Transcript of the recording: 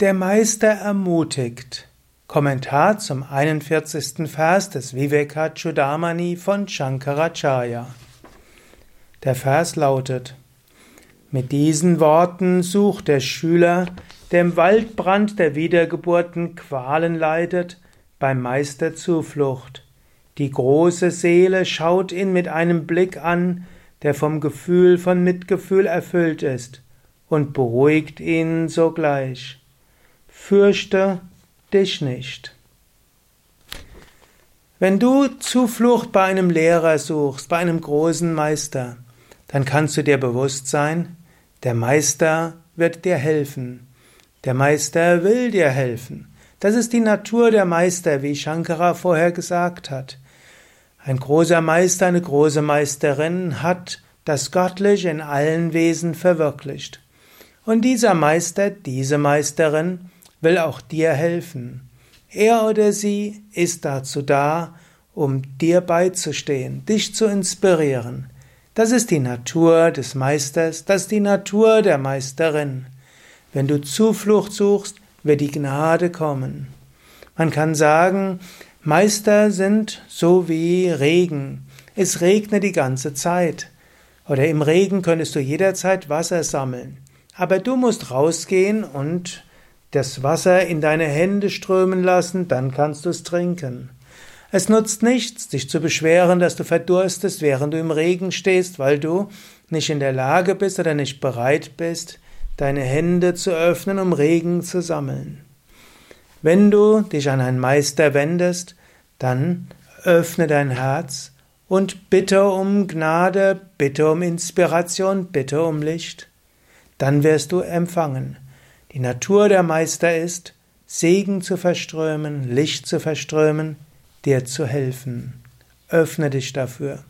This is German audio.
Der Meister ermutigt. Kommentar zum 41. Vers des Vivekachudamani von Shankaracharya. Der Vers lautet: Mit diesen Worten sucht der Schüler, der im Waldbrand der Wiedergeburten Qualen leidet, beim Meister Zuflucht. Die große Seele schaut ihn mit einem Blick an, der vom Gefühl von Mitgefühl erfüllt ist, und beruhigt ihn sogleich fürchte dich nicht. Wenn du Zuflucht bei einem Lehrer suchst, bei einem großen Meister, dann kannst du dir bewusst sein, der Meister wird dir helfen. Der Meister will dir helfen. Das ist die Natur der Meister, wie Shankara vorher gesagt hat. Ein großer Meister, eine große Meisterin hat das Göttliche in allen Wesen verwirklicht. Und dieser Meister, diese Meisterin will auch dir helfen. Er oder sie ist dazu da, um dir beizustehen, dich zu inspirieren. Das ist die Natur des Meisters, das ist die Natur der Meisterin. Wenn du Zuflucht suchst, wird die Gnade kommen. Man kann sagen, Meister sind so wie Regen. Es regnet die ganze Zeit. Oder im Regen könntest du jederzeit Wasser sammeln. Aber du musst rausgehen und das Wasser in deine Hände strömen lassen, dann kannst du es trinken. Es nutzt nichts, dich zu beschweren, dass du verdurstest, während du im Regen stehst, weil du nicht in der Lage bist oder nicht bereit bist, deine Hände zu öffnen, um Regen zu sammeln. Wenn du dich an einen Meister wendest, dann öffne dein Herz und bitte um Gnade, bitte um Inspiration, bitte um Licht. Dann wirst du empfangen. Die Natur der Meister ist, Segen zu verströmen, Licht zu verströmen, dir zu helfen. Öffne dich dafür.